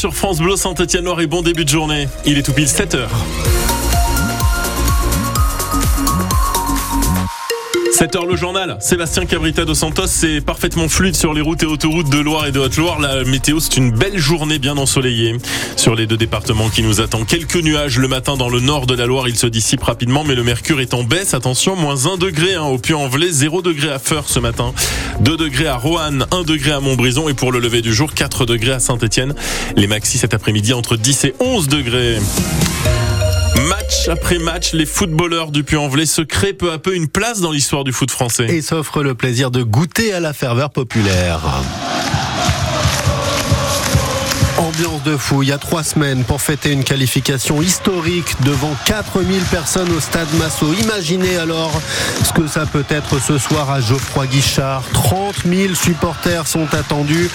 sur France Bleu Saint-Étienne-Noir et bon début de journée. Il est tout pile 7 7h le journal, Sébastien Cabrita dos Santos, c'est parfaitement fluide sur les routes et autoroutes de Loire et de Haute-Loire. La météo, c'est une belle journée bien ensoleillée. Sur les deux départements qui nous attendent, quelques nuages le matin dans le nord de la Loire, il se dissipe rapidement, mais le mercure est en baisse. Attention, moins 1 degré hein, au Puy-en-Velay, 0 degré à Feur ce matin, 2 degrés à Roanne, 1 degré à Montbrison et pour le lever du jour, 4 degrés à Saint-Etienne. Les maxis cet après-midi entre 10 et 11 degrés. Match après match, les footballeurs du Puy-en-Velay se créent peu à peu une place dans l'histoire du foot français. Et s'offrent le plaisir de goûter à la ferveur populaire. De fou, il y a trois semaines pour fêter une qualification historique devant 4000 personnes au stade Massot. Imaginez alors ce que ça peut être ce soir à Geoffroy Guichard. 30 000 supporters sont attendus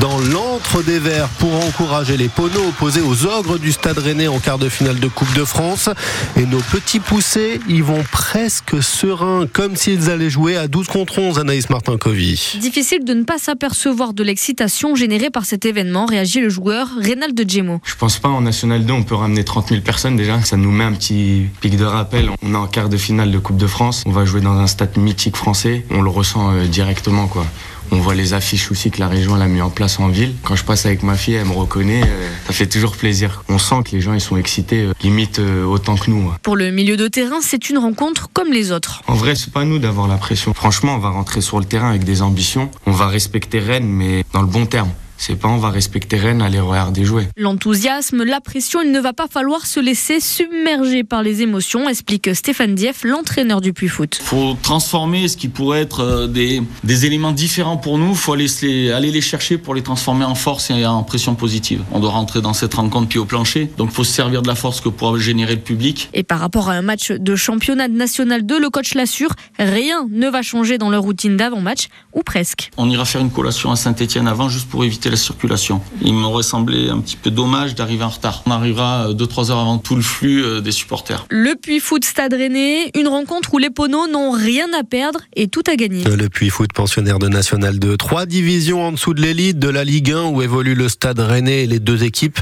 dans l'antre des Verts pour encourager les poneaux opposés aux ogres du stade rennais en quart de finale de Coupe de France. Et nos petits poussés y vont presque sereins, comme s'ils allaient jouer à 12 contre 11, Anaïs Martin-Covy. Difficile de ne pas s'apercevoir de l'excitation générée par cet événement, réagit le joueur Reynald Gemo. Je pense pas en National 2 on peut ramener 30 000 personnes déjà. Ça nous met un petit pic de rappel. On est en quart de finale de Coupe de France. On va jouer dans un stade mythique français. On le ressent euh, directement quoi. On voit les affiches aussi que la région a mis en place en ville. Quand je passe avec ma fille, elle me reconnaît. Euh, ça fait toujours plaisir. On sent que les gens ils sont excités, euh, limite autant que nous. Pour le milieu de terrain, c'est une rencontre comme les autres. En vrai, c'est pas nous d'avoir la pression. Franchement, on va rentrer sur le terrain avec des ambitions. On va respecter Rennes, mais dans le bon terme. C'est pas on va respecter Rennes, aller regarder jouer. L'enthousiasme, la pression, il ne va pas falloir se laisser submerger par les émotions, explique Stéphane Dieff, l'entraîneur du Puy Foot. Faut transformer ce qui pourrait être euh, des, des éléments différents pour nous, faut aller les, aller les chercher pour les transformer en force et en pression positive. On doit rentrer dans cette rencontre pied au plancher, donc faut se servir de la force que pourra générer le public. Et par rapport à un match de championnat national 2, le coach l'assure, rien ne va changer dans leur routine d'avant-match, ou presque. On ira faire une collation à Saint-Etienne avant juste pour éviter la circulation. Il m'aurait semblé un petit peu dommage d'arriver en retard. On arrivera 2-3 heures avant tout le flux euh, des supporters. Le Puy Foot Stade Rennais, une rencontre où les Poneaux n'ont rien à perdre et tout à gagner. Le Puy Foot pensionnaire de National 2, trois divisions en dessous de l'élite de la Ligue 1 où évolue le Stade Rennais et les deux équipes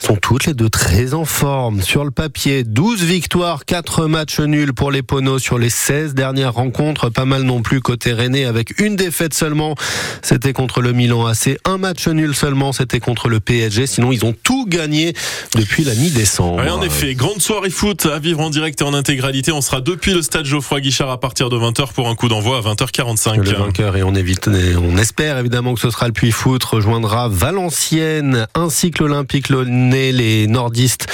sont toutes les deux très en forme. Sur le papier, 12 victoires, 4 matchs nuls pour les Poneaux sur les 16 dernières rencontres. Pas mal non plus côté Rennais avec une défaite seulement. C'était contre le Milan AC. Un match nul seulement, c'était contre le PSG. Sinon, ils ont tout gagné depuis la mi-décembre. en effet, grande soirée foot à vivre en direct et en intégralité. On sera depuis le stade Geoffroy Guichard à partir de 20h pour un coup d'envoi à 20h45. Le vainqueur et on, évite, on espère évidemment que ce sera le Puy Foot rejoindra Valenciennes ainsi que l'Olympique Lyonnais. Les nordistes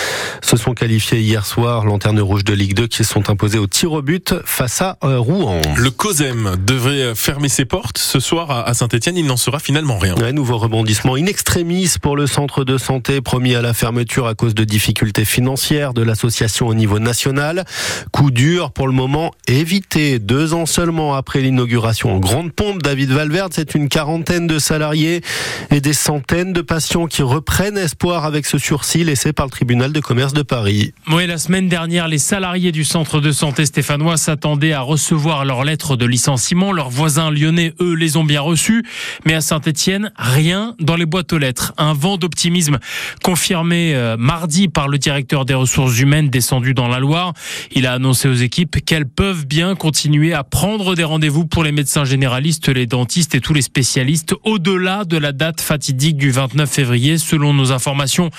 se sont qualifiés hier soir, lanterne rouge de Ligue 2 qui se sont imposés au tir au but face à euh, Rouen. Le COSEM devrait fermer ses portes ce soir à Saint-Etienne. Il n'en sera finalement rien. Un nouveau rebondissement in extremis pour le centre de santé promis à la fermeture à cause de difficultés financières de l'association au niveau national. Coup dur pour le moment évité. Deux ans seulement après l'inauguration en grande pompe, David Valverde, c'est une quarantaine de salariés et des centaines de patients qui reprennent espoir avec ce sursis laissé par le tribunal de commerce de Paris. Oui, la semaine dernière, les salariés du centre de santé stéphanois s'attendaient à recevoir leur lettre de licenciement. Leurs voisins lyonnais, eux, les ont bien reçus. Mais à Saint-Etienne, rien dans les boîtes aux lettres. Un vent d'optimisme confirmé euh, mardi par le directeur des ressources humaines descendu dans la Loire. Il a annoncé aux équipes qu'elles peuvent bien continuer à prendre des rendez-vous pour les médecins généralistes, les dentistes et tous les spécialistes au-delà de la date fatidique du 29 février. Selon nos informations,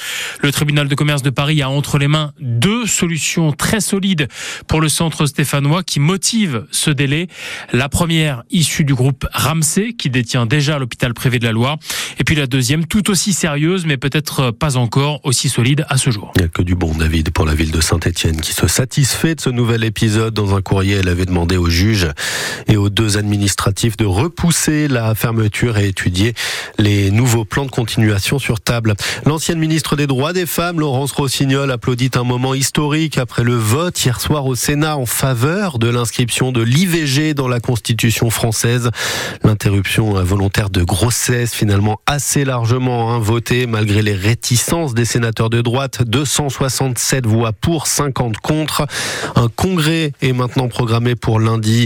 le tribunal de commerce de Paris a entre les mains deux solutions très solides pour le centre stéphanois qui motivent ce délai. La première, issue du groupe Ramsey, qui détient déjà l'hôpital privé de la Loire. Et puis la deuxième, tout aussi sérieuse, mais peut-être pas encore aussi solide à ce jour. Il n'y a que du bon, David, pour la ville de Saint-Etienne, qui se satisfait de ce nouvel épisode. Dans un courrier, elle avait demandé aux juges et aux deux administratifs de repousser la fermeture et étudier les nouveaux plans de continuation sur table. L'ancienne ministre des des droits des femmes, Laurence Rossignol applaudit un moment historique après le vote hier soir au Sénat en faveur de l'inscription de l'IVG dans la Constitution française. L'interruption volontaire de grossesse finalement assez largement hein, votée malgré les réticences des sénateurs de droite. 267 voix pour, 50 contre. Un congrès est maintenant programmé pour lundi,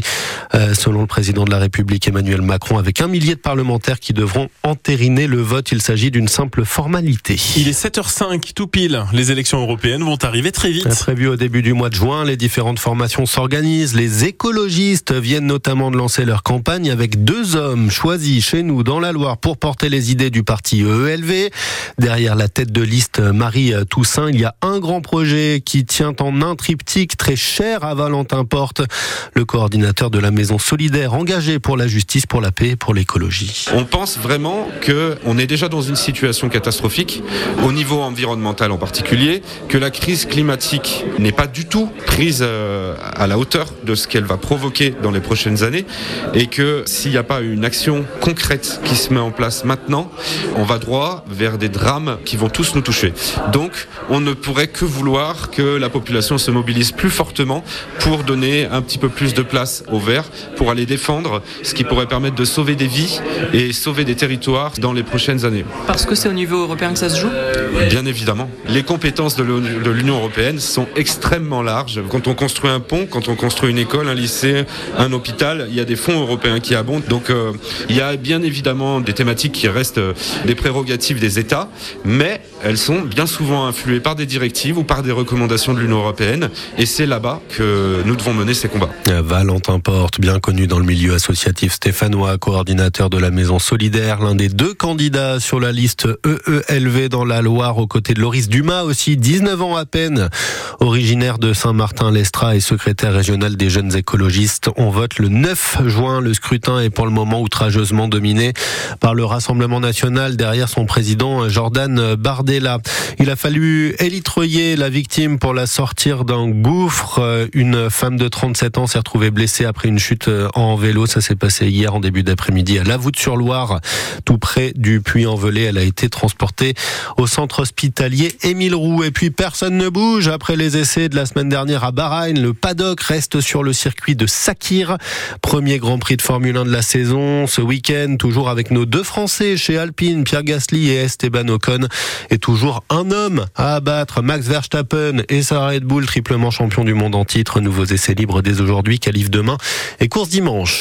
euh, selon le président de la République Emmanuel Macron, avec un millier de parlementaires qui devront entériner le vote. Il s'agit d'une simple formalité. Il est 7h05, tout pile. Les élections européennes vont arriver très vite. Prévu au début du mois de juin, les différentes formations s'organisent. Les écologistes viennent notamment de lancer leur campagne avec deux hommes choisis chez nous dans la Loire pour porter les idées du parti EELV. Derrière la tête de liste Marie Toussaint, il y a un grand projet qui tient en un triptyque très cher à Valentin Porte, le coordinateur de la maison solidaire engagée pour la justice, pour la paix et pour l'écologie. On pense vraiment qu'on est déjà dans une situation catastrophique, au niveau environnemental en particulier, que la crise climatique n'est pas du tout prise euh, à la hauteur de ce qu'elle va provoquer dans les prochaines années, et que s'il n'y a pas une action concrète qui se met en place maintenant, on va droit vers des drames qui vont tous nous toucher. Donc, on ne pourrait que vouloir que la population se mobilise plus fortement pour donner un petit peu plus de place au vert, pour aller défendre ce qui pourrait permettre de sauver des vies et sauver des territoires dans les prochaines années. Parce que c'est au niveau européen que ça se joue? Bien évidemment. Les compétences de l'Union européenne sont extrêmement larges. Quand on construit un pont, quand on construit une école, un lycée, un hôpital, il y a des fonds européens qui abondent. Donc euh, il y a bien évidemment des thématiques qui restent euh, des prérogatives des États, mais elles sont bien souvent influées par des directives ou par des recommandations de l'Union européenne. Et c'est là-bas que nous devons mener ces combats. Valentin Porte, bien connu dans le milieu associatif stéphanois, coordinateur de la Maison Solidaire, l'un des deux candidats sur la liste EELV dans la Loire, aux côtés de Loris Dumas aussi, 19 ans à peine, originaire de Saint-Martin-Lestra et secrétaire régional des jeunes écologistes. On vote le 9 juin. Le scrutin est pour le moment outrageusement dominé par le Rassemblement national derrière son président Jordan Il a fallu élitreuiller la victime pour la sortir d'un gouffre. Une femme de 37 ans s'est retrouvée blessée après une chute en vélo. Ça s'est passé hier en début d'après-midi à Lavoute-sur-Loire, tout près du Puy-en-Velay. Elle a été transportée au centre hospitalier Émile Roux. Et puis personne ne bouge après les essais de la semaine dernière à Bahreïn. Le paddock reste sur le circuit de Sakir. Premier Grand Prix de Formule 1 de la saison. Ce week-end, toujours avec nos deux Français chez Alpine, Pierre Gasly et Esteban Ocon. Toujours un homme à abattre, Max Verstappen et sa Red Bull, triplement champion du monde en titre. Nouveaux essais libres dès aujourd'hui, qualif demain et course dimanche.